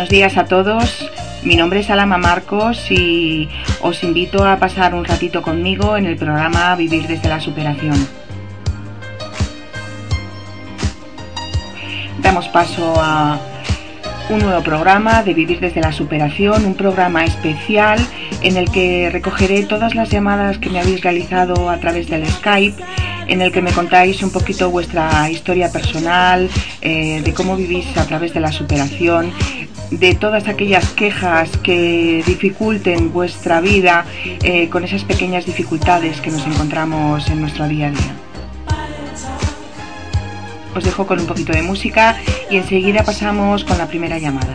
Buenos días a todos. Mi nombre es Alama Marcos y os invito a pasar un ratito conmigo en el programa Vivir desde la Superación. Damos paso a un nuevo programa de Vivir desde la Superación, un programa especial en el que recogeré todas las llamadas que me habéis realizado a través del Skype, en el que me contáis un poquito vuestra historia personal, eh, de cómo vivís a través de la superación de todas aquellas quejas que dificulten vuestra vida eh, con esas pequeñas dificultades que nos encontramos en nuestro día a día. Os dejo con un poquito de música y enseguida pasamos con la primera llamada.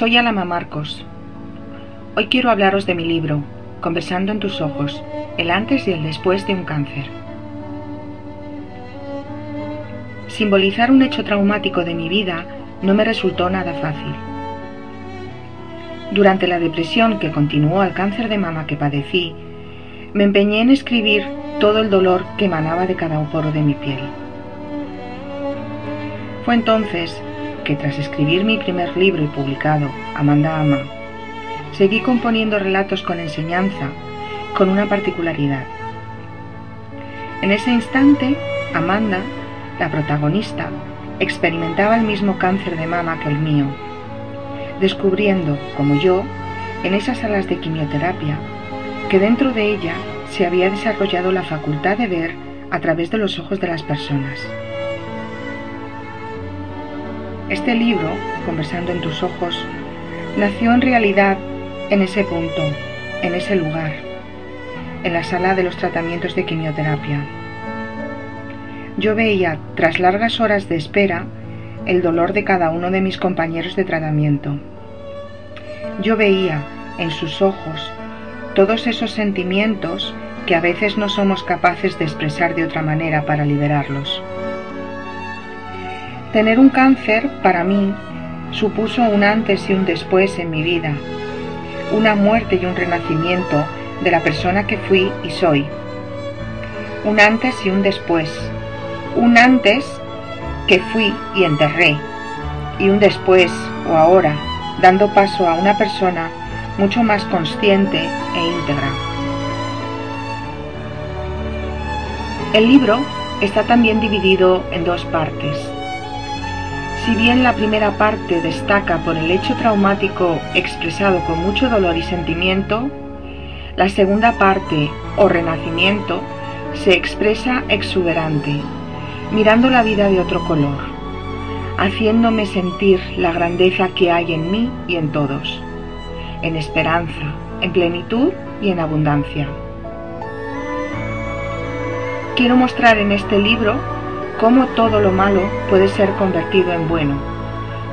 Soy Alama Marcos. Hoy quiero hablaros de mi libro, Conversando en tus ojos, el antes y el después de un cáncer. Simbolizar un hecho traumático de mi vida no me resultó nada fácil. Durante la depresión que continuó al cáncer de mama que padecí, me empeñé en escribir todo el dolor que emanaba de cada poro de mi piel. Fue entonces que tras escribir mi primer libro y publicado, Amanda Ama, seguí componiendo relatos con enseñanza, con una particularidad. En ese instante, Amanda, la protagonista, experimentaba el mismo cáncer de mama que el mío, descubriendo, como yo, en esas salas de quimioterapia, que dentro de ella se había desarrollado la facultad de ver a través de los ojos de las personas. Este libro, Conversando en tus ojos, nació en realidad en ese punto, en ese lugar, en la sala de los tratamientos de quimioterapia. Yo veía, tras largas horas de espera, el dolor de cada uno de mis compañeros de tratamiento. Yo veía en sus ojos todos esos sentimientos que a veces no somos capaces de expresar de otra manera para liberarlos. Tener un cáncer para mí supuso un antes y un después en mi vida, una muerte y un renacimiento de la persona que fui y soy. Un antes y un después. Un antes que fui y enterré. Y un después o ahora, dando paso a una persona mucho más consciente e íntegra. El libro está también dividido en dos partes. Si bien la primera parte destaca por el hecho traumático expresado con mucho dolor y sentimiento, la segunda parte, o renacimiento, se expresa exuberante, mirando la vida de otro color, haciéndome sentir la grandeza que hay en mí y en todos, en esperanza, en plenitud y en abundancia. Quiero mostrar en este libro cómo todo lo malo puede ser convertido en bueno,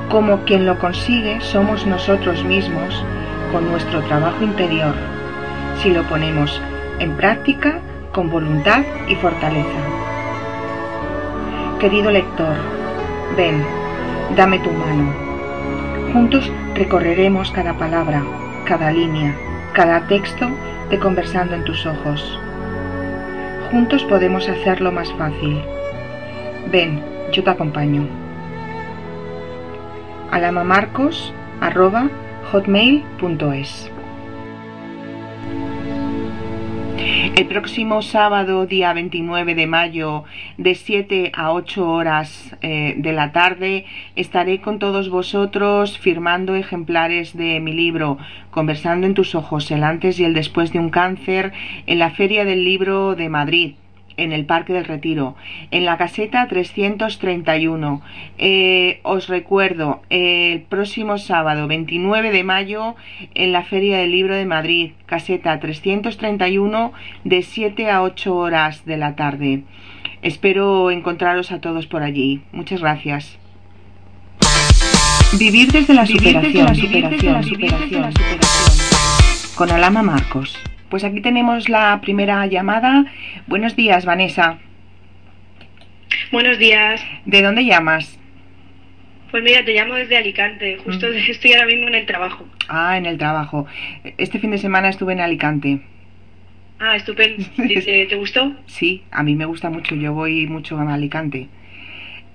cómo quien lo consigue somos nosotros mismos con nuestro trabajo interior si lo ponemos en práctica con voluntad y fortaleza. Querido lector, ven, dame tu mano. Juntos recorreremos cada palabra, cada línea, cada texto de Conversando en tus ojos. Juntos podemos hacerlo más fácil. Ven, yo te acompaño. alamamarcos.hotmail.es El próximo sábado, día 29 de mayo, de 7 a 8 horas eh, de la tarde, estaré con todos vosotros firmando ejemplares de mi libro, Conversando en tus ojos, el antes y el después de un cáncer, en la Feria del Libro de Madrid en el Parque del Retiro, en la caseta 331. Eh, os recuerdo, el próximo sábado 29 de mayo en la Feria del Libro de Madrid, caseta 331 de 7 a 8 horas de la tarde. Espero encontraros a todos por allí. Muchas gracias. Vivir desde la superación, superación, superación, Con Alama Marcos. Pues aquí tenemos la primera llamada. Buenos días, Vanessa. Buenos días. ¿De dónde llamas? Pues mira, te llamo desde Alicante. Justo mm. estoy ahora mismo en el trabajo. Ah, en el trabajo. Este fin de semana estuve en Alicante. Ah, estupendo. ¿Te, gustó? Sí, a mí me gusta mucho. Yo voy mucho a Alicante.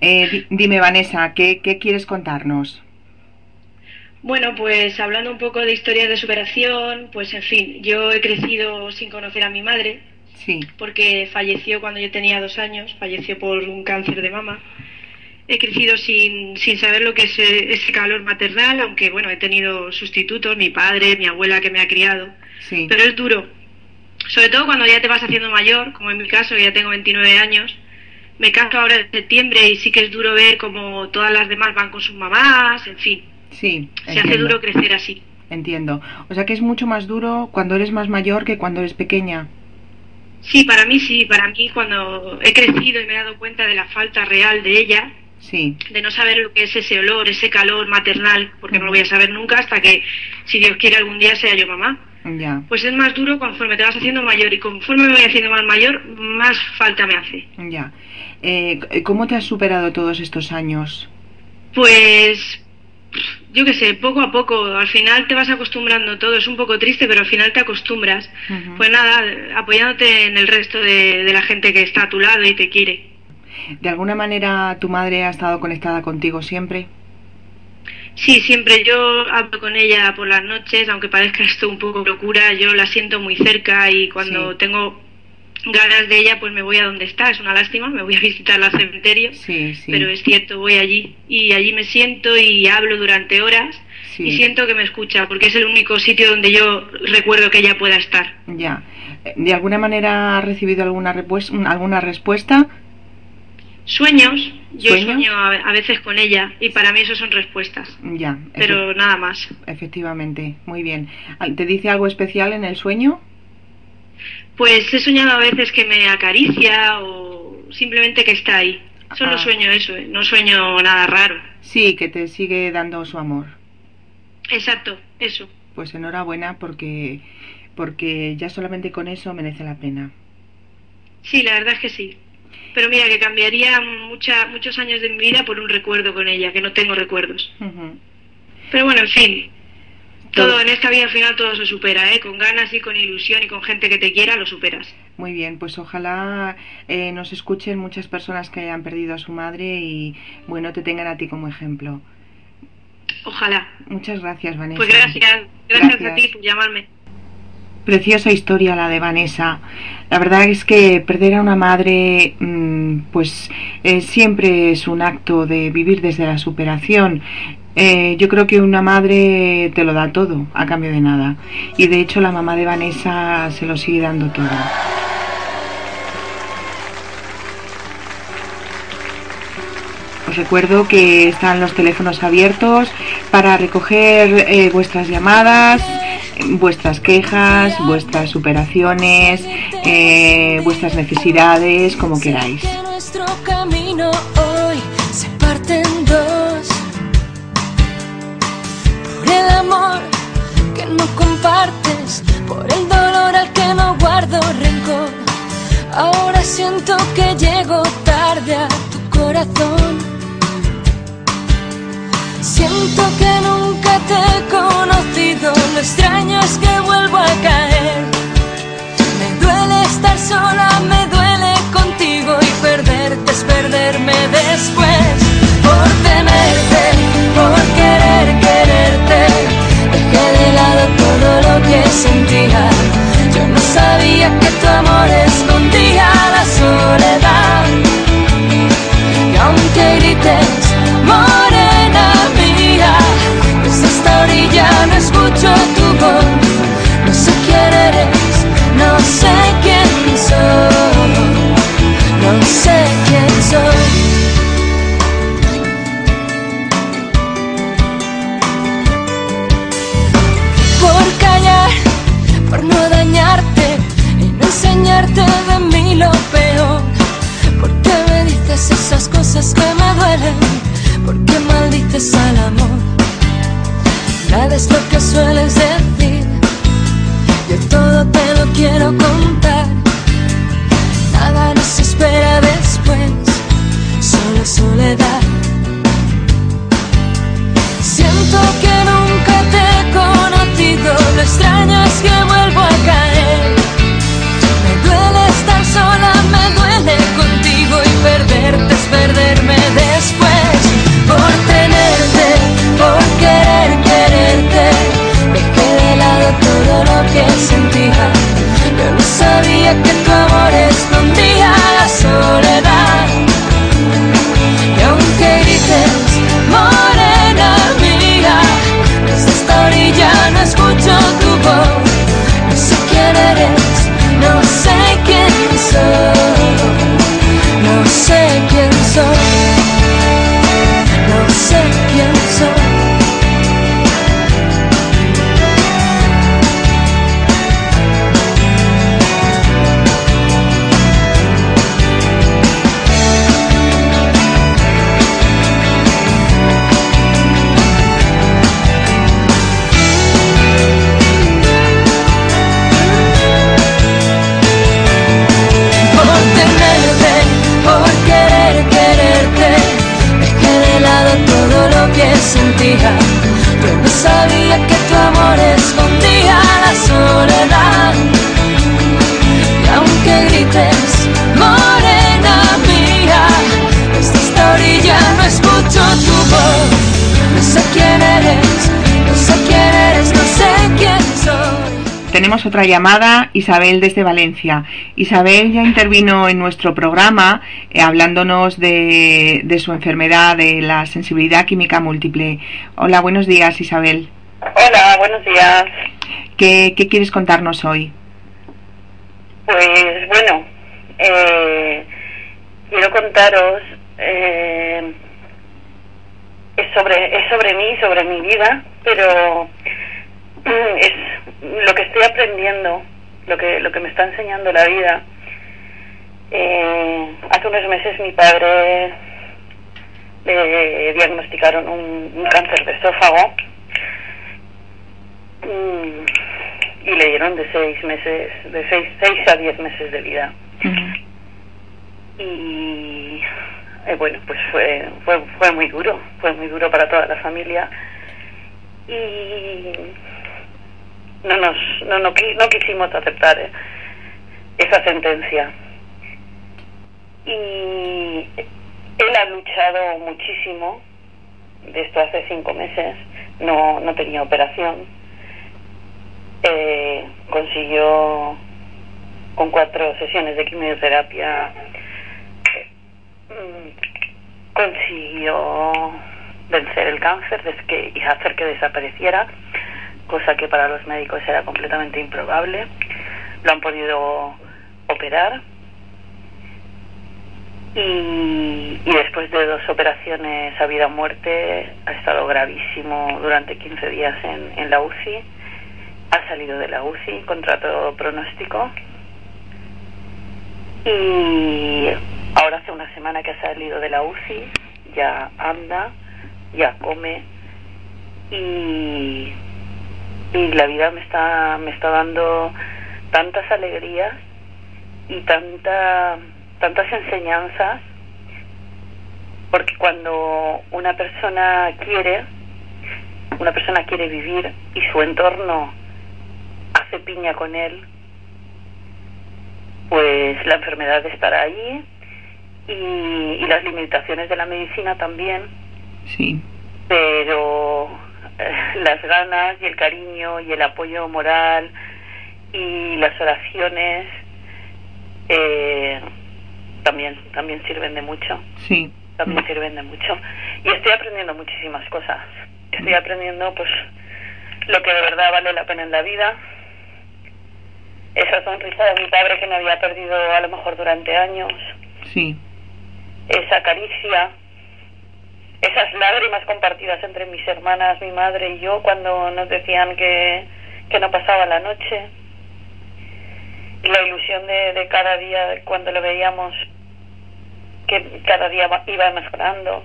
Eh, dime, Vanessa, ¿qué, ¿qué quieres contarnos? Bueno, pues hablando un poco de historias de superación, pues en fin, yo he crecido sin conocer a mi madre, sí. porque falleció cuando yo tenía dos años, falleció por un cáncer de mama. He crecido sin, sin saber lo que es ese calor maternal, aunque bueno, he tenido sustitutos, mi padre, mi abuela que me ha criado, sí. pero es duro. Sobre todo cuando ya te vas haciendo mayor, como en mi caso, ya tengo 29 años, me caso ahora en septiembre y sí que es duro ver como todas las demás van con sus mamás, en fin Sí. Se hace duro crecer así. Entiendo. O sea que es mucho más duro cuando eres más mayor que cuando eres pequeña. Sí, para mí sí. Para mí cuando he crecido y me he dado cuenta de la falta real de ella, sí. de no saber lo que es ese olor, ese calor maternal, porque no lo voy a saber nunca hasta que, si Dios quiere, algún día sea yo mamá. Ya. Pues es más duro conforme te vas haciendo mayor y conforme me voy haciendo más mayor, más falta me hace. Ya. Eh, ¿Cómo te has superado todos estos años? Pues yo qué sé, poco a poco, al final te vas acostumbrando todo, es un poco triste, pero al final te acostumbras. Pues nada, apoyándote en el resto de, la gente que está a tu lado y te quiere. ¿De alguna manera tu madre ha estado conectada contigo siempre? Sí, siempre yo hablo con ella por las noches, aunque parezca esto un poco locura, yo la siento muy cerca y cuando tengo ganas de ella, pues me voy a donde está. Es una lástima, me voy a visitar al cementerio. Sí, sí. Pero es cierto, voy allí y allí me siento y hablo durante horas y siento que me escucha, porque es el único sitio donde yo recuerdo que ella pueda estar. Ya. ¿De alguna manera ha recibido alguna, alguna respuesta? Sueños, yo sueño a veces con ella y para mí eso son respuestas. Ya. Pero nada más. Efectivamente, muy bien. ¿Te dice algo especial en el sueño? Pues he soñado a veces que me acaricia o simplemente que está ahí. Solo ah. sueño eso, ¿eh? no sueño nada raro. Sí, que te sigue dando su amor. Exacto, eso. Pues enhorabuena porque, porque ya solamente con eso merece la pena. Sí, la verdad es que sí. Pero mira, que cambiaría mucha, muchos años de mi vida por un recuerdo con ella, que no tengo recuerdos. Pero bueno, en fin, todo en esta vida al final todo se supera, ¿eh? Con ganas y con ilusión y con gente que te quiera lo superas. Muy bien, pues ojalá eh, nos escuchen muchas personas que hayan perdido a su madre y bueno, te tengan a ti como ejemplo. Ojalá. Muchas gracias, Vanessa. Pues gracias, gracias, a ti por llamarme. Preciosa historia la de Vanessa. La verdad es que perder a una madre, mm, pues eh, siempre es un acto de vivir desde la superación. Eh, yo creo que una madre te lo da todo a cambio de nada. Y de hecho la mamá de Vanessa se lo sigue dando todo. Os recuerdo que están los teléfonos abiertos para recoger eh, vuestras llamadas, vuestras quejas, vuestras superaciones, eh, vuestras necesidades, como queráis. El amor que no compartes, por el dolor al que no guardo rencor. Ahora siento que llego tarde a tu corazón. Siento que nunca te he conocido, lo extraño es que vuelvo a caer. Me duele estar sola, me duele contigo y perderte es perderme después. Por tenerte, por querer quererte, dejé de lado todo lo que sentía. Yo no sabía que tu amor escondía la soledad. Y aunque grites, ya no escucho tu voz, no sé quién eres, no sé quién soy, no sé enseñarte de mí lo peor, porque me dices esas cosas que me duelen, porque maldices al amor Nada es lo que sueles decir. Yo todo te lo quiero contar. Nada nos espera después, solo soledad. Que Tenemos otra llamada, Isabel desde Valencia. Isabel ya intervino en nuestro programa eh, hablándonos de, su enfermedad, de la sensibilidad química múltiple. Hola, buenos días, Isabel. Hola, buenos días. ¿Qué, quieres contarnos hoy? Pues bueno, eh, quiero contaros eh, es sobre es sobre mí, sobre mi vida, pero es lo que estoy aprendiendo, lo que, lo que me está enseñando la vida. Eh, hace unos meses mi padre le diagnosticaron un, cáncer de esófago y le dieron de seis meses, de seis, seis a diez meses de vida. Y eh, bueno, pues fue, fue, fue muy duro, fue muy duro para toda la familia. Y no nos no, no, quisimos aceptar eh, esa sentencia. Y él ha luchado muchísimo, de esto hace cinco meses, no, no tenía operación. Eh, consiguió con cuatro sesiones de quimioterapia, mm, consiguió vencer el cáncer y hacer que desapareciera, cosa que para los médicos era completamente improbable. Lo han podido operar y, después de dos operaciones a vida o muerte ha estado gravísimo durante 15 días en, en la UCI. Ha salido de la UCI contra todo pronóstico. Y ahora hace una semana que ha salido de la UCI, ya anda, ya come y, y la vida me está, me está dando tantas alegrías y tanta tantas enseñanzas, porque cuando una persona quiere, una persona quiere vivir y su entorno hace piña con él, pues la enfermedad estará ahí y, y las limitaciones de la medicina también. Sí. Pero las ganas y el cariño y el apoyo moral y las oraciones eh, también, también sirven de mucho. Sí. También sirven de mucho. Y estoy aprendiendo muchísimas cosas. Estoy aprendiendo, pues, lo que de verdad vale la pena en la vida. Esa sonrisa de mi padre que me había perdido a lo mejor durante años. Sí. Esa caricia. Esas lágrimas compartidas entre mis hermanas, mi madre y yo cuando nos decían que, que no pasaba la noche. La ilusión de, de cada día cuando lo veíamos que cada día iba mejorando.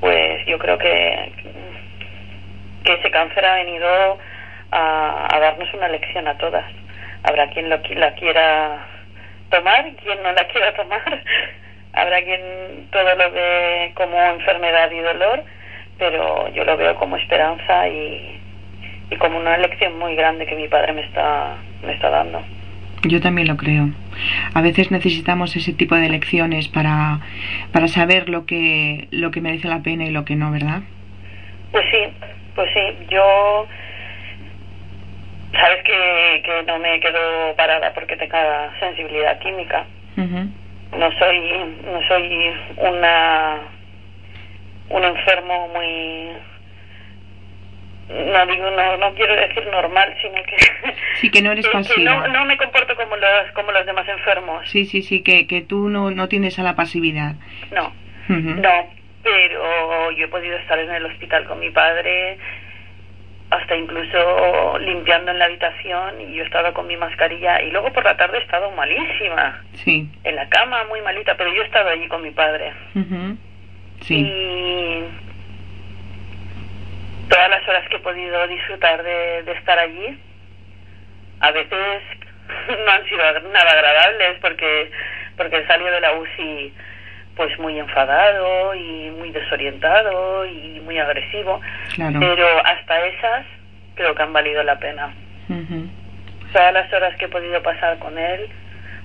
Pues yo creo que que ese cáncer ha venido a, a darnos una lección a todas. Habrá quien lo, la quiera tomar y quien no la quiera tomar habrá quien todo lo ve como enfermedad y dolor pero yo lo veo como esperanza y, y como una lección muy grande que mi padre me está me está dando. Yo también lo creo. A veces necesitamos ese tipo de lecciones para, para saber lo que, lo que merece la pena y lo que no, ¿verdad? Pues sí, pues sí. Yo, sabes que, que no me quedo parada porque tenga sensibilidad química. No soy, no soy una, un enfermo muy no digo no, no quiero decir normal sino que sí que no eres pasiva no, no, me comporto como los como los demás enfermos. Sí sí sí que, que tú no no tienes a la pasividad. No. No pero yo he podido estar en el hospital con mi padre hasta incluso limpiando en la habitación y yo estaba con mi mascarilla y luego por la tarde he estado malísima. Sí. En la cama muy malita pero yo he estado allí con mi padre. Sí. Y todas las horas que he podido disfrutar de, de estar allí, a veces no han sido nada agradables porque porque salió de la UCI pues muy enfadado y muy desorientado y muy agresivo pero hasta esas creo que han valido la pena todas las horas que he podido pasar con él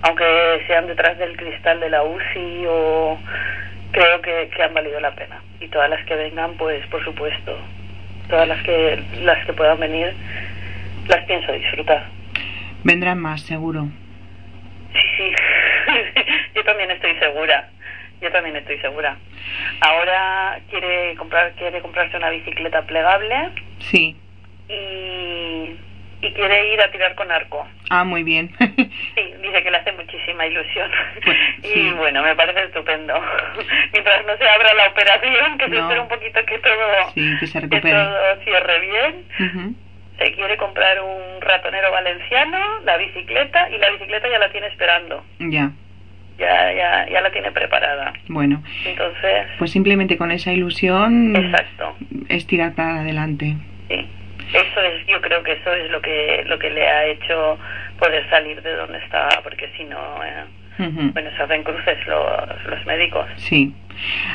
aunque sean detrás del cristal de la UCI o creo que, que han valido la pena y todas las que vengan pues por supuesto todas las que las que puedan venir las pienso disfrutar. Vendrán más, seguro. Sí, sí. Yo también estoy segura. Yo también estoy segura. Ahora quiere comprar quiere comprarse una bicicleta plegable. Sí. Y y quiere ir a tirar con arco. Ah, muy bien. sí, dice que le hace muchísima ilusión. Pues, y bueno, me parece estupendo. Mientras no se abra la operación, que se espera un poquito que todo, que se recupere. todo cierre bien. Se quiere comprar un ratonero valenciano, la bicicleta, y la bicicleta ya la tiene esperando. Ya. Ya, ya, ya la tiene preparada. Bueno. Entonces. Pues simplemente con esa ilusión. Exacto. Es tirar para adelante. Sí. Eso es, yo creo que eso es lo que lo que le ha hecho poder salir de donde estaba, porque si no, eh, bueno, se hacen cruces los, los médicos. Sí.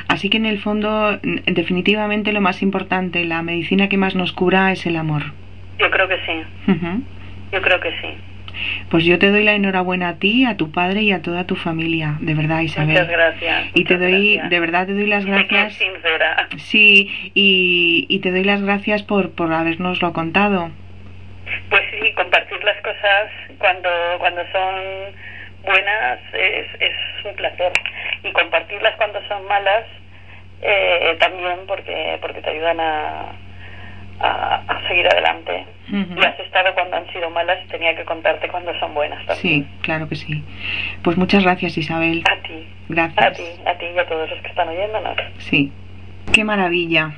Así que en el fondo, definitivamente lo más importante, la medicina que más nos cura es el amor. Yo creo que sí. Yo creo que sí. Pues yo te doy la enhorabuena a ti, a tu padre y a toda tu familia, de verdad, Isabel. Muchas gracias. Y te doy, de verdad, te doy las gracias. sincera. Sí, y, y te doy las gracias por, por habernoslo contado. Pues sí, compartir las cosas cuando, cuando son buenas es, es un placer. Y compartirlas cuando son malas eh, también porque, porque te ayudan a a, seguir adelante. Y has estado cuando han sido malas y tenía que contarte cuando son buenas Sí, claro que sí. Pues muchas gracias, Isabel. A ti. Gracias. A ti, a ti y a todos los que están oyéndonos. Sí. Qué maravilla.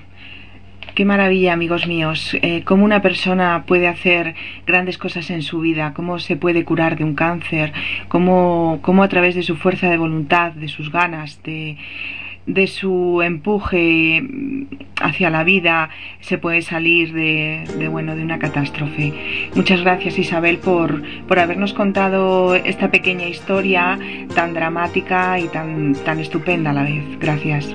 Qué maravilla, amigos míos, eh, cómo una persona puede hacer grandes cosas en su vida, cómo se puede curar de un cáncer, cómo, cómo a través de su fuerza de voluntad, de sus ganas, de, de su empuje hacia la vida se puede salir de, bueno de una catástrofe. Muchas gracias Isabel por, por habernos contado esta pequeña historia tan dramática y tan, tan estupenda a la vez. Gracias.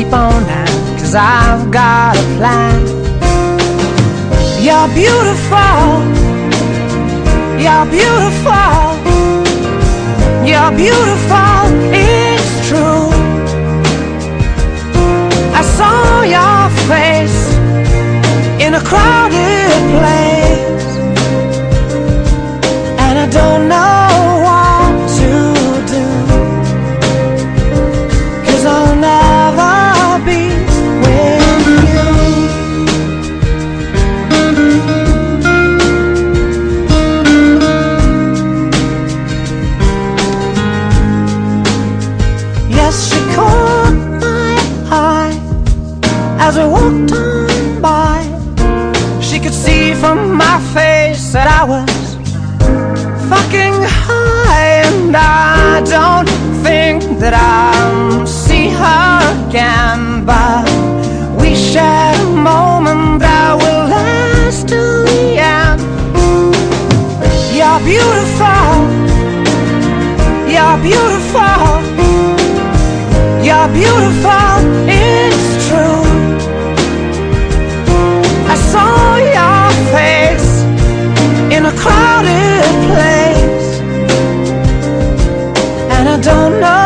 sleep on now, cause I've got a plan. You're beautiful, you're beautiful, you're beautiful, it's true. I saw your face in a crowded place, and I don't know. said I was fucking high and I don't think that I'll see her again. but. Crowded place, and I don't know.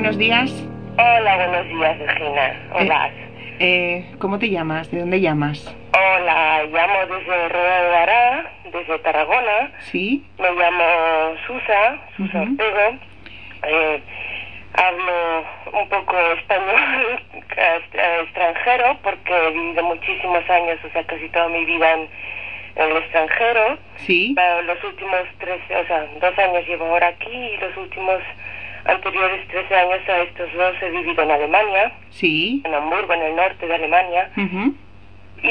Buenos días. Hola, buenos días, Regina. Hola. Eh, eh, ¿Cómo te llamas? ¿De dónde llamas? Hola, llamo desde Rueda de Bará, desde Tarragona. Sí. Me llamo Susa, Susa Ortego. Eh, hablo un poco español extranjero porque he vivido muchísimos años, o sea, casi toda mi vida en, en el extranjero. Sí. los últimos tres, o sea, dos años llevo ahora aquí y los últimos anteriores 13 años a estos dos he vivido en Alemania. Sí. En Hamburgo, en el norte de Alemania. y,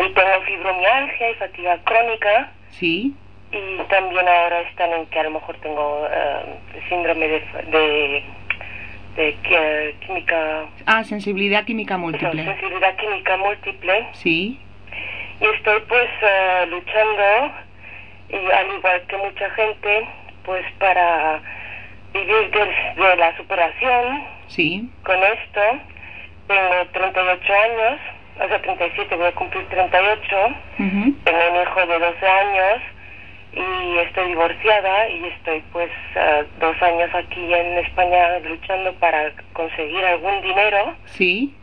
y tengo fibromialgia y fatiga crónica. Sí. Y también ahora están en que a lo mejor tengo eh, síndrome de, de, de, química... Ah, sensibilidad química múltiple. sensibilidad química múltiple. Sí. Y estoy pues eh, luchando, y al igual que mucha gente, pues para vivir de, la superación. Sí. Con esto, tengo 38 años, o sea, 37, voy a cumplir 38. Tengo un hijo de 12 años y estoy divorciada y estoy pues dos años aquí en España luchando para conseguir algún dinero. Sí.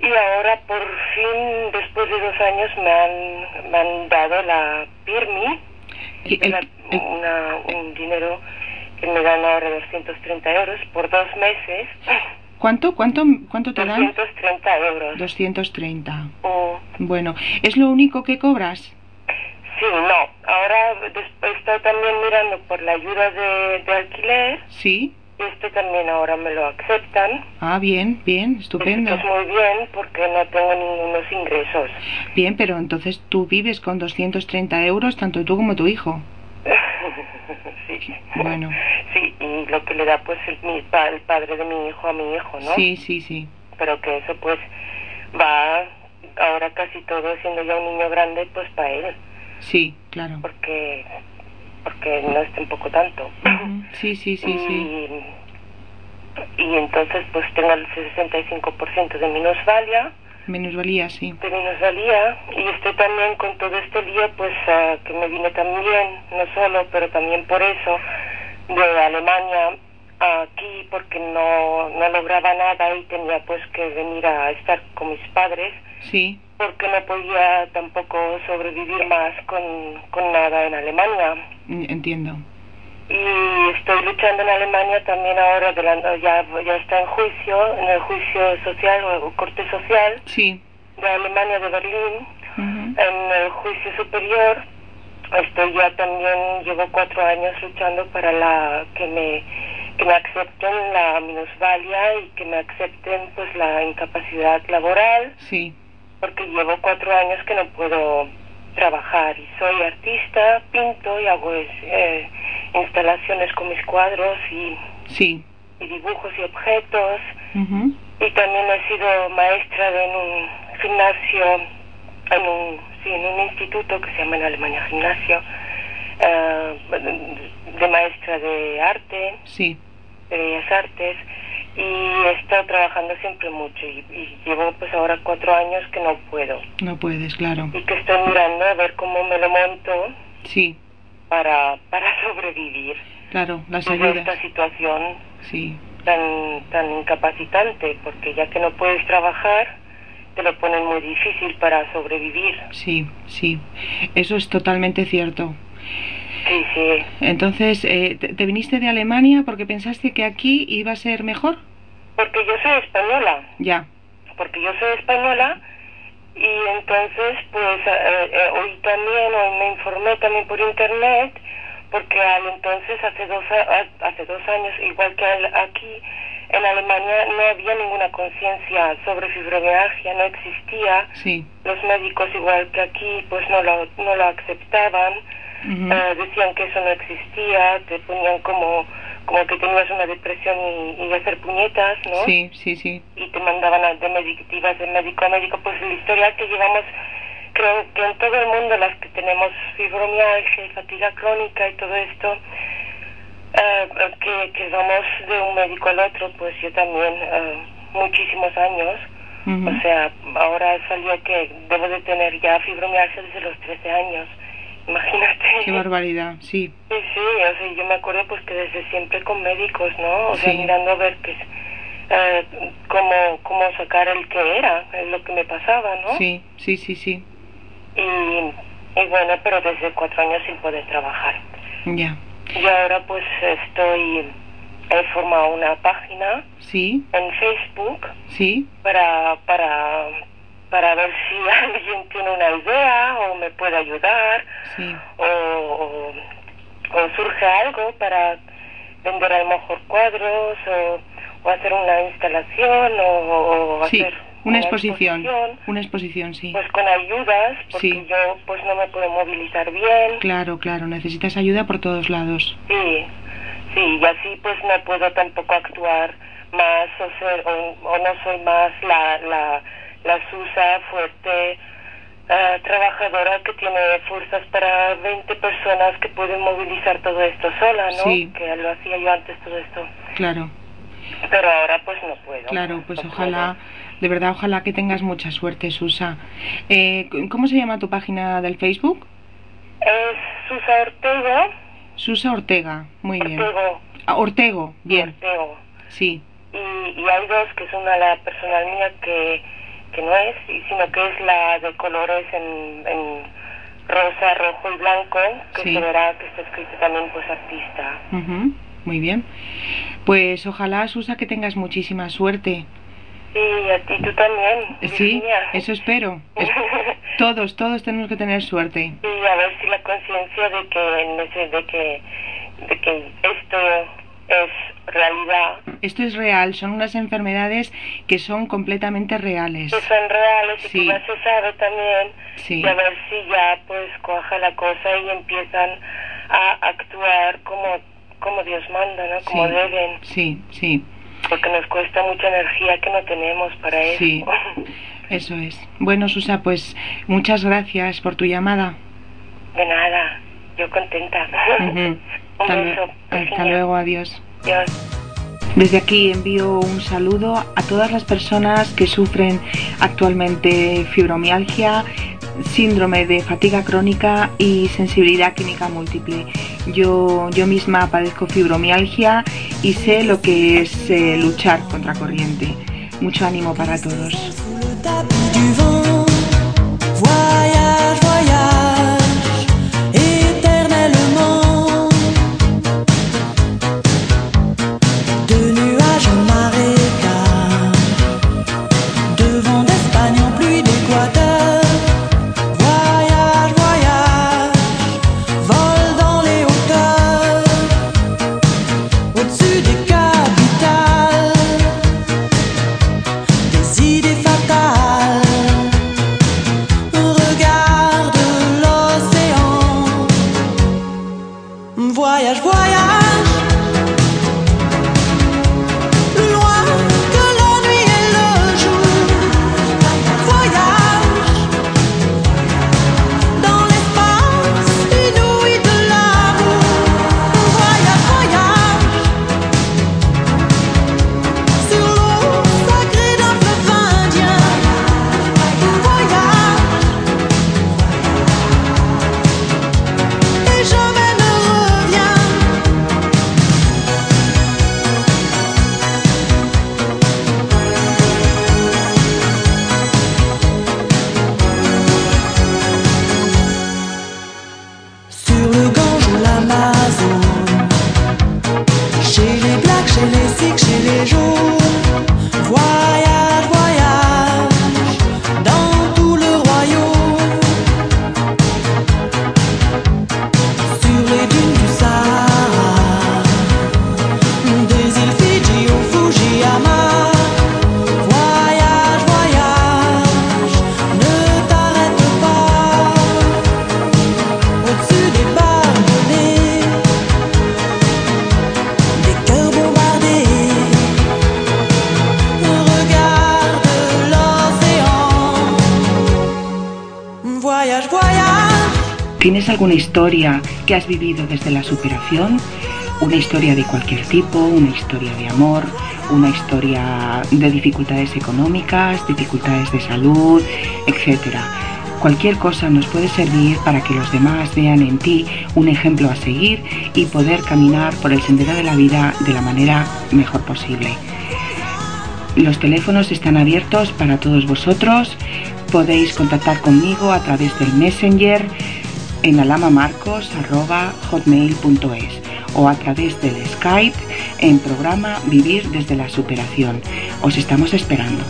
Y ahora por fin, después de dos años, me han, me han dado la PIRMI, un dinero que me dan ahora 230 euros por dos meses. ¿Cuánto, cuánto, cuánto te dan? 230 euros. 230. Bueno, ¿es lo único que cobras? Sí, no. Ahora estoy también mirando por la ayuda de, de alquiler. Sí. Este también ahora me lo aceptan. Ah, bien, bien, estupendo. Esto es muy bien porque no tengo ningunos ingresos. Bien, pero entonces tú vives con 230 euros, tanto tú como tu hijo. sí. Bueno. Sí, y lo que le da pues el, mi, el padre de mi hijo a mi hijo, ¿no? Sí, sí, sí. Pero que eso pues va ahora casi todo siendo ya un niño grande pues para él. Sí, claro. Porque porque no es tampoco tanto. Sí, sí, sí, y, sí. Y entonces pues tengo el 65% de minusvalía. Minusvalía, sí. De minusvalía. Y estoy también con todo este lío pues que me vine también, no solo, pero también por eso, de Alemania aquí porque no, no lograba nada y tenía pues que venir a estar con mis padres. Sí porque no podía tampoco sobrevivir más con, con nada en Alemania. Entiendo. Y estoy luchando en Alemania también ahora, ya, ya está en juicio, en el juicio social o corte social sí. de Alemania de Berlín, en el juicio superior. Estoy ya también, llevo cuatro años luchando para la que me que me acepten la minusvalía y que me acepten pues la incapacidad laboral. Sí porque llevo cuatro años que no puedo trabajar y soy artista, pinto y hago eh, instalaciones con mis cuadros y, sí. y dibujos y objetos. Y también he sido maestra de, en un gimnasio, en un, sí, en un instituto que se llama en Alemania Gimnasio, eh, de maestra de arte, sí. de bellas artes y he estado trabajando siempre mucho y, llevo pues ahora cuatro años que no puedo. No puedes, claro. Y que estoy mirando a ver cómo me lo monto. Sí. Para, para sobrevivir. Claro, las ayudas. esta situación sí. tan, tan incapacitante, porque ya que no puedes trabajar, te lo ponen muy difícil para sobrevivir. Sí, sí. Eso es totalmente cierto. Sí, sí. Entonces, eh, ¿te, viniste de Alemania porque pensaste que aquí iba a ser mejor? Porque yo soy española. Ya. Porque yo soy española y entonces, pues, eh, eh, hoy también, hoy me informé también por internet, porque al entonces, hace dos, hace dos años, igual que aquí, en Alemania no había ninguna conciencia sobre fibromialgia, no existía. Sí. Los médicos, igual que aquí, pues no lo, no lo aceptaban eh, decían que eso no existía, te ponían como como que tenías una depresión y, hacer puñetas, ¿no? Sí, sí, sí. Y te mandaban a, de medictivas de médico a médico, pues la historia que llevamos, creo que en todo el mundo las que tenemos fibromialgia y fatiga crónica y todo esto, eh, que, que vamos de un médico al otro, pues yo también, eh, muchísimos años, o sea, ahora salió que debo de tener ya fibromialgia desde los 13 años. Imagínate. Qué barbaridad, sí. Sí, sí, o sea, yo me acuerdo pues que desde siempre con médicos, ¿no? O sea, mirando a ver qué eh, cómo, cómo sacar el que era, es lo que me pasaba, ¿no? Sí, sí, sí, sí. Y, y bueno, pero desde cuatro años sin poder trabajar. Ya. Y ahora pues estoy, he formado una página. Sí. En Facebook. Sí. Para, para para ver si alguien tiene una idea puedo ayudar o, o, surge algo para vender a lo mejor cuadros o, o hacer una instalación o, hacer una, exposición, una exposición, sí. Pues con ayudas, porque yo pues no me puedo movilizar bien. Claro, claro, necesitas ayuda por todos lados. Sí, sí, y así pues no puedo tampoco actuar más o, ser, o, no soy más la, la, la Susa fuerte, uh, trabajadora que tiene fuerzas para 20 personas que pueden movilizar todo esto sola, ¿no? Sí. Que lo hacía yo antes todo esto. Claro. Pero ahora pues no puedo. Claro, pues ojalá, de verdad, ojalá que tengas mucha suerte, Susa. Eh, ¿Cómo se llama tu página del Facebook? Es Susa Ortega. Susa Ortega, muy bien. Ortego. Ah, Ortego, bien. Ortego. Sí. Y, y hay dos, que es una la personal mía que, que no es, sino que es la de colores en, en rosa, rojo y blanco, que se verá que está escrito también pues artista. Muy bien. Pues ojalá, Susa, que tengas muchísima suerte. Sí, a ti tú también. Sí, eso espero. todos, todos tenemos que tener suerte. Y a ver si la conciencia de que, de que, de que esto es realidad. Esto es real, son unas enfermedades que son completamente reales. Que son reales y que ya se sabe también. Sí. Y a ver si ya pues coja la cosa y empiezan a actuar como, como Dios manda, ¿no? Como deben. Sí, sí. Porque nos cuesta mucha energía que no tenemos para eso. Sí, eso es. Bueno, Susa, pues muchas gracias por tu llamada. De nada, yo contenta. Un hasta, beso. hasta luego, adiós. Desde aquí envío un saludo a todas las personas que sufren actualmente fibromialgia, síndrome de fatiga crónica y sensibilidad química múltiple. Yo, yo misma padezco fibromialgia y sé lo que es eh, luchar contra corriente. Mucho ánimo para todos. ¿Tienes alguna historia que has vivido desde la superación? Una historia de cualquier tipo, una historia de amor, una historia de dificultades económicas, dificultades de salud, etcétera. Cualquier cosa nos puede servir para que los demás vean en ti un ejemplo a seguir y poder caminar por el sendero de la vida de la manera mejor posible. Los teléfonos están abiertos para todos vosotros. Podéis contactar conmigo a través del Messenger en alamamarcos.hotmail.es o a través del Skype en programa Vivir desde la Superación. Os estamos esperando.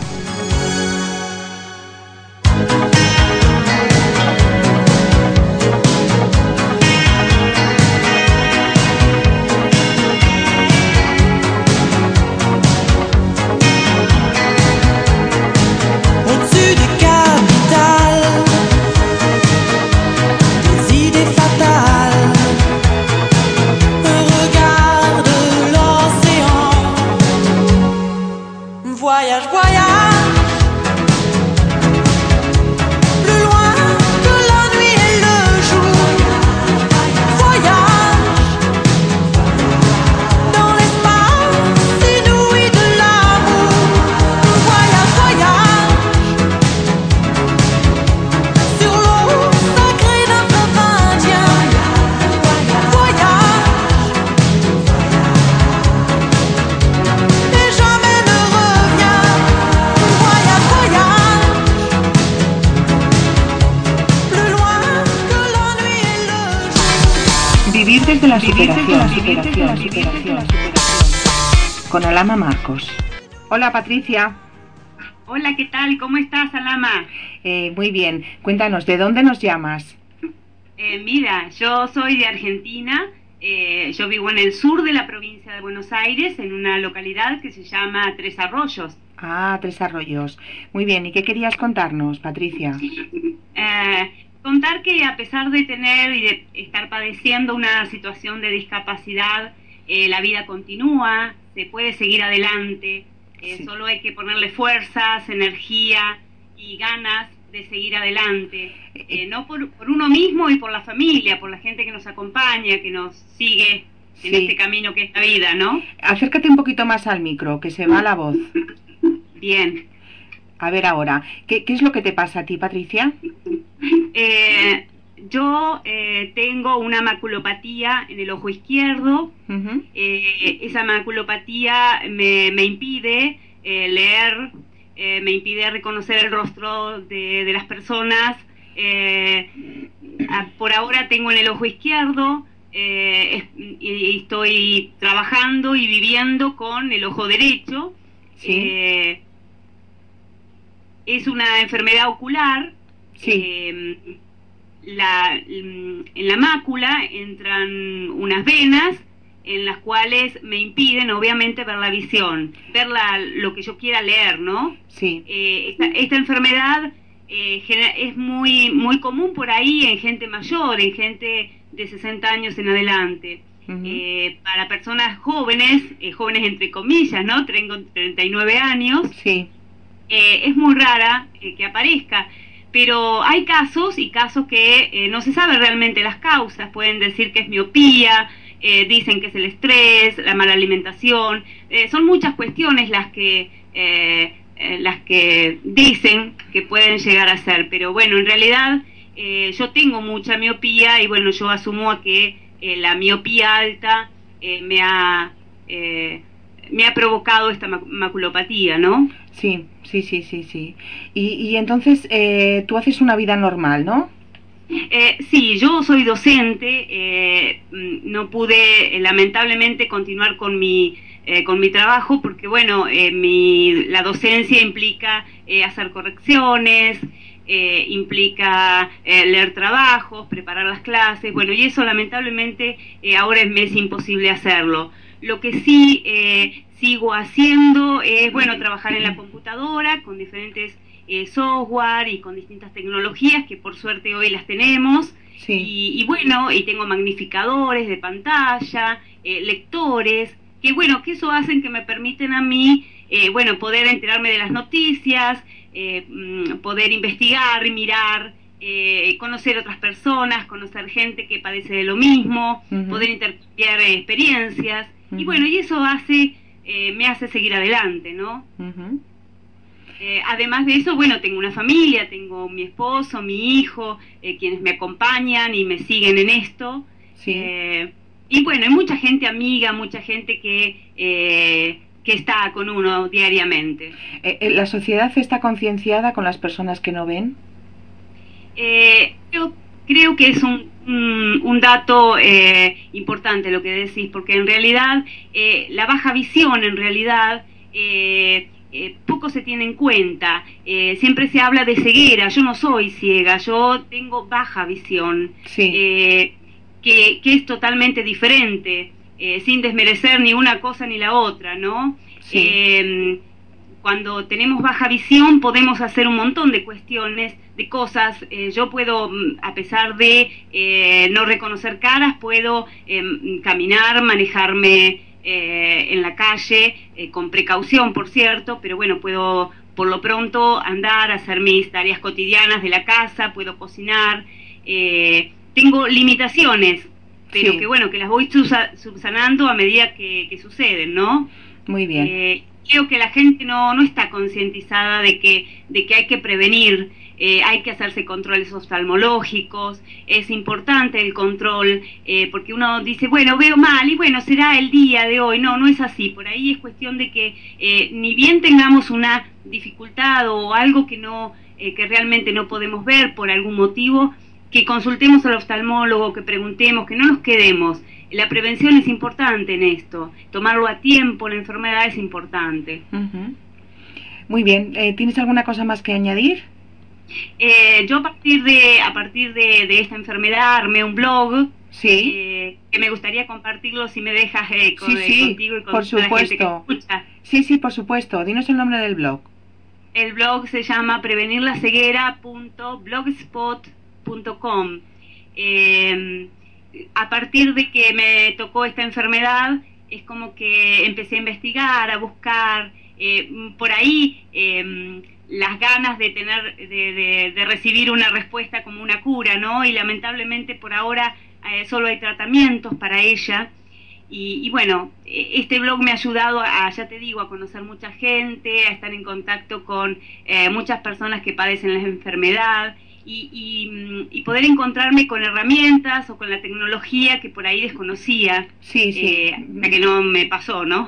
La superación, superación, superación, Con Alama Marcos. Hola Patricia. Hola, ¿qué tal? ¿Cómo estás, Alama? Eh, muy bien. Cuéntanos, ¿de dónde nos llamas? Eh, mira, yo soy de Argentina. Eh, yo vivo en el sur de la provincia de Buenos Aires, en una localidad que se llama Tres Arroyos. Ah, Tres Arroyos. Muy bien. ¿Y qué querías contarnos, Patricia? Contar que a pesar de tener y de estar padeciendo una situación de discapacidad, la vida continúa, se puede seguir adelante. Eh, solo hay que ponerle fuerzas, energía y ganas de seguir adelante, eh, no por, uno mismo y por la familia, por la gente que nos acompaña, que nos sigue en este camino que es la vida, ¿no? Acércate un poquito más al micro, que se va la voz. Bien. A ver ahora, ¿qué, qué es lo que te pasa a ti, Patricia? Eh, yo eh, tengo una maculopatía en el ojo izquierdo. Eh, esa maculopatía me, me impide eh, leer, me impide reconocer el rostro de, de las personas. por ahora tengo en el ojo izquierdo y estoy trabajando y viviendo con el ojo derecho. Es una enfermedad ocular. Sí la, en la mácula entran unas venas en las cuales me impiden obviamente ver la visión, ver lo que yo quiera leer, ¿no? Sí. Eh, esta, enfermedad eh, es muy, muy común por ahí en gente mayor, en gente de 60 años en adelante. Eh, para personas jóvenes, jóvenes entre comillas, ¿no? Tengo 39 años. Sí. Es muy rara que aparezca. Pero hay casos y casos que eh, no se sabe realmente las causas, pueden decir que es miopía, eh, dicen que es el estrés, la mala alimentación, eh, son muchas cuestiones las que las que dicen que pueden llegar a ser, pero bueno, en realidad yo tengo mucha miopía y bueno, yo asumo a que la miopía alta me ha me ha provocado esta maculopatía, ¿no? Sí, sí, sí, sí, sí. Y, entonces eh, tú haces una vida normal, ¿no? Eh, sí, yo soy docente, eh, mm, no pude eh, lamentablemente continuar con mi, con mi trabajo porque, bueno, mi, la docencia implica hacer correcciones, implica leer trabajos, preparar las clases, bueno, y eso lamentablemente ahora me es imposible hacerlo. Lo que sí sigo haciendo es, bueno, trabajar en la computadora con diferentes eh, software y con distintas tecnologías que por suerte hoy las tenemos. Y, bueno, y tengo magnificadores de pantalla, eh, lectores, que bueno, que eso hacen que me permiten a mí, eh, bueno, poder enterarme de las noticias, mm, poder investigar, mirar, conocer otras personas, conocer gente que padece de lo mismo, poder intercambiar experiencias. Y bueno, y eso hace eh, me hace seguir adelante, ¿no? Eh, además de eso, bueno, tengo una familia, tengo mi esposo, mi hijo, eh, quienes me acompañan y me siguen en esto. y bueno, hay mucha gente amiga, mucha gente que, que está con uno diariamente. ¿La sociedad está concienciada con las personas que no ven? yo creo que es un, un, dato eh, importante lo que decís, porque en realidad eh, la baja visión, en realidad, eh, poco se tiene en cuenta. siempre se habla de ceguera, yo no soy ciega, yo tengo baja visión, que, que, es totalmente diferente, sin desmerecer ni una cosa ni la otra, ¿no? Cuando tenemos baja visión podemos hacer un montón de cuestiones, de cosas. Eh, yo puedo, mm, a pesar de eh, no reconocer caras, puedo em, caminar, manejarme eh, en la calle, con precaución, por cierto, pero bueno, puedo por lo pronto andar, hacer mis tareas cotidianas de la casa, puedo cocinar. tengo limitaciones, pero que bueno, que las voy subsanando a medida que, que suceden, ¿no? Muy bien creo que la gente no, no está concientizada de que, de que hay que prevenir, eh, hay que hacerse controles oftalmológicos, es importante el control, eh, porque uno dice, bueno, veo mal y bueno, será el día de hoy. No, no es así. Por ahí es cuestión de que eh, ni bien tengamos una dificultad o algo que no que realmente no podemos ver por algún motivo, que consultemos al oftalmólogo, que preguntemos, que no nos quedemos. La prevención es importante en esto, tomarlo a tiempo, la enfermedad es importante. Muy bien, eh, ¿tienes alguna cosa más que añadir? Eh, yo a partir de a partir de, esta enfermedad armé un blog sí. Eh, que me gustaría compartirlo si me dejas con, sí, contigo y con por supuesto. Sí, sí, por supuesto. Dinos el nombre del blog. El blog se llama prevenirlaceguera.blogspot.com. Eh, a partir de que me tocó esta enfermedad, es como que empecé a investigar, a buscar, eh, por ahí eh, las ganas de tener, de, de, recibir una respuesta como una cura, ¿no? Y lamentablemente por ahora eh, solo hay tratamientos para ella. Y, bueno, e, este blog me ha ayudado a, ya te digo, a conocer mucha gente, a estar en contacto con muchas personas que padecen la enfermedad y, y, poder encontrarme con herramientas o con la tecnología que por ahí desconocía. Sí, sí. Eh, que no me pasó, ¿no?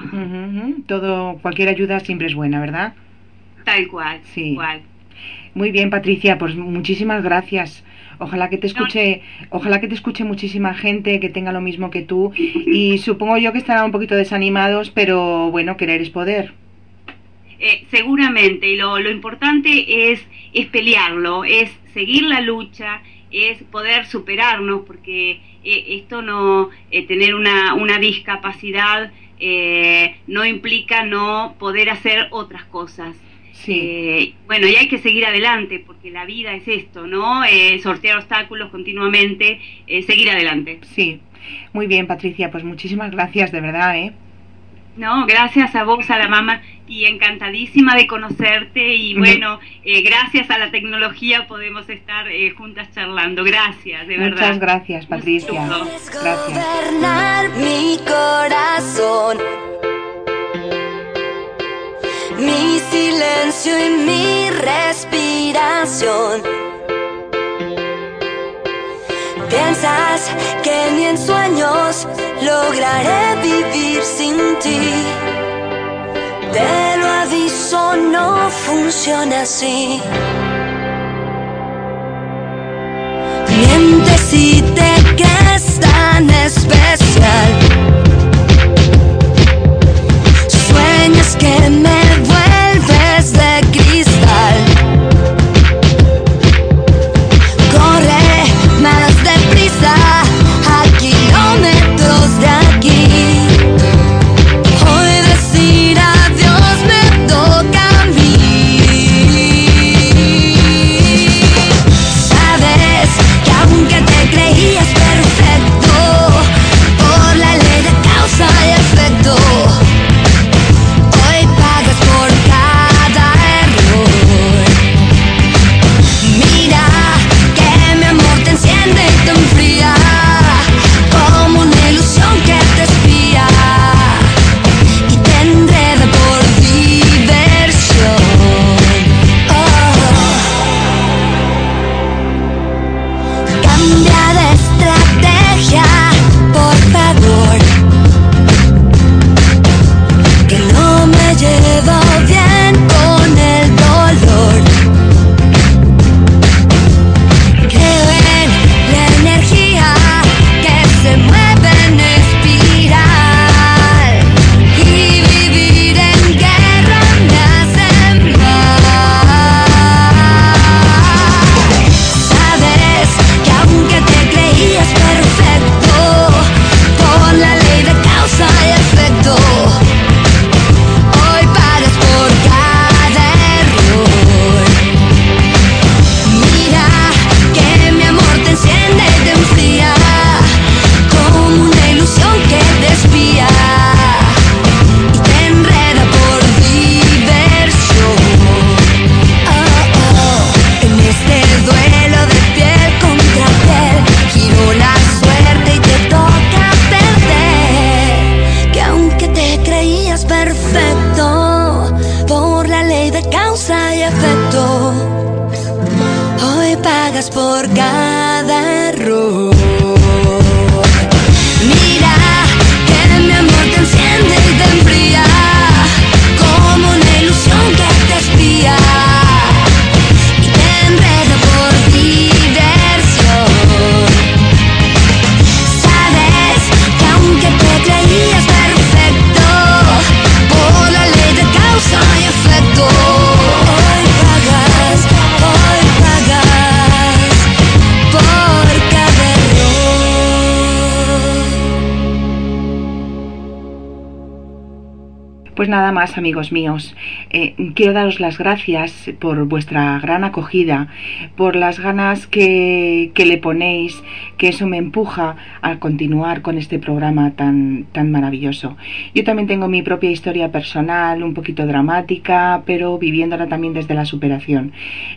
Todo, cualquier ayuda siempre es buena, ¿verdad? Tal cual, sí. Muy bien, Patricia, pues muchísimas gracias. Ojalá que te escuche, ojalá que te escuche muchísima gente que tenga lo mismo que tú y supongo yo que estarán un poquito desanimados, pero bueno, querer es poder. Eh, seguramente, y lo, lo importante es, es pelearlo, es seguir la lucha, es poder superarnos, porque eh, esto no, eh, tener una, una discapacidad eh, no implica no poder hacer otras cosas. Sí. bueno, y hay que seguir adelante, porque la vida es esto, ¿no? sortear obstáculos continuamente, seguir adelante. Sí. Muy bien, Patricia, pues muchísimas gracias, de verdad, ¿eh? No, gracias a vos, a la mamá, y encantadísima de conocerte y bueno, eh, gracias a la tecnología podemos estar eh, juntas charlando. Gracias, de verdad. Muchas gracias, Patricia. Gracias. Gobernar mi corazón, mi silencio y mi respiración. Piensas que ni en sueños lograré vivir sin ti. Te lo aviso, no funciona así. Mientes si te crees tan especial. Nada más, amigos míos. Eh, quiero daros las gracias por vuestra gran acogida, por las ganas que, que, le ponéis, que eso me empuja a continuar con este programa tan, tan maravilloso. Yo también tengo mi propia historia personal, un poquito dramática, pero viviéndola también desde la superación.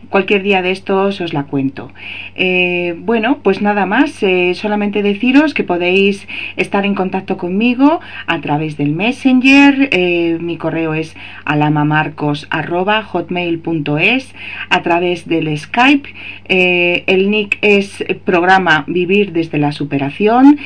Cualquier día de estos os la cuento. Eh, bueno, pues nada más, eh, solamente deciros que podéis estar en contacto conmigo a través del Messenger, mi correo es alamamarcos.hotmail.es, a través del Skype, el nick es programa Vivir desde la Superación,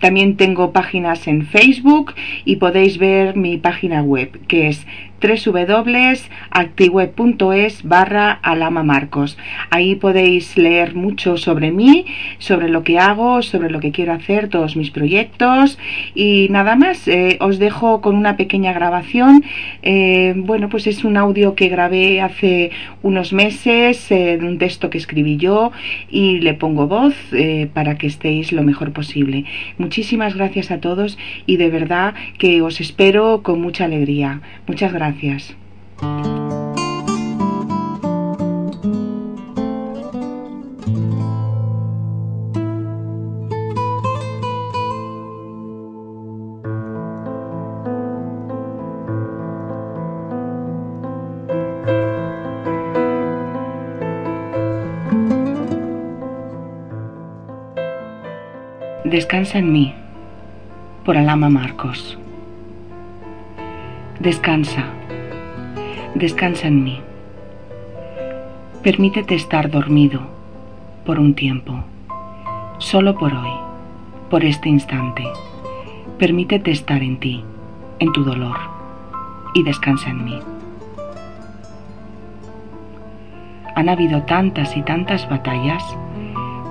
también tengo páginas en Facebook y podéis ver mi página web que es www.actiweb.es barra Alama Marcos. Ahí podéis leer mucho sobre mí, sobre lo que hago, sobre lo que quiero hacer, todos mis proyectos y nada más. Eh, os dejo con una pequeña grabación. Eh, bueno, pues es un audio que grabé hace unos meses eh, de un texto que escribí yo y le pongo voz para que estéis lo mejor posible. Muchísimas gracias a todos y de verdad que os espero con mucha alegría. Muchas gracias. Descansa en mí, por Alama Marcos. Descansa, descansa en mí. Permítete estar dormido por un tiempo, solo por hoy, por este instante. Permítete estar en ti, en tu dolor, y descansa en mí. Han habido tantas y tantas batallas,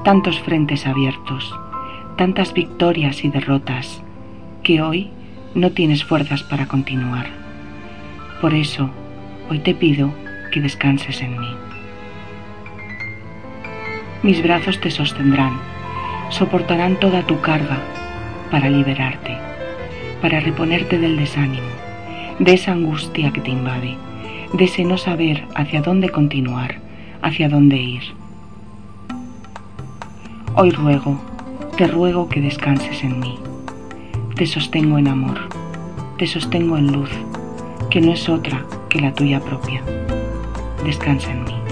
tantos frentes abiertos, tantas victorias y derrotas, que hoy no tienes fuerzas para continuar. Por eso, hoy te pido que descanses en mí. Mis brazos te sostendrán, soportarán toda tu carga para liberarte, para reponerte del desánimo, de esa angustia que te invade, de ese no saber hacia dónde continuar, hacia dónde ir. Hoy ruego, te ruego que descanses en mí te sostengo en amor, te sostengo en luz, que no es otra que la tuya propia. Descansa en mí.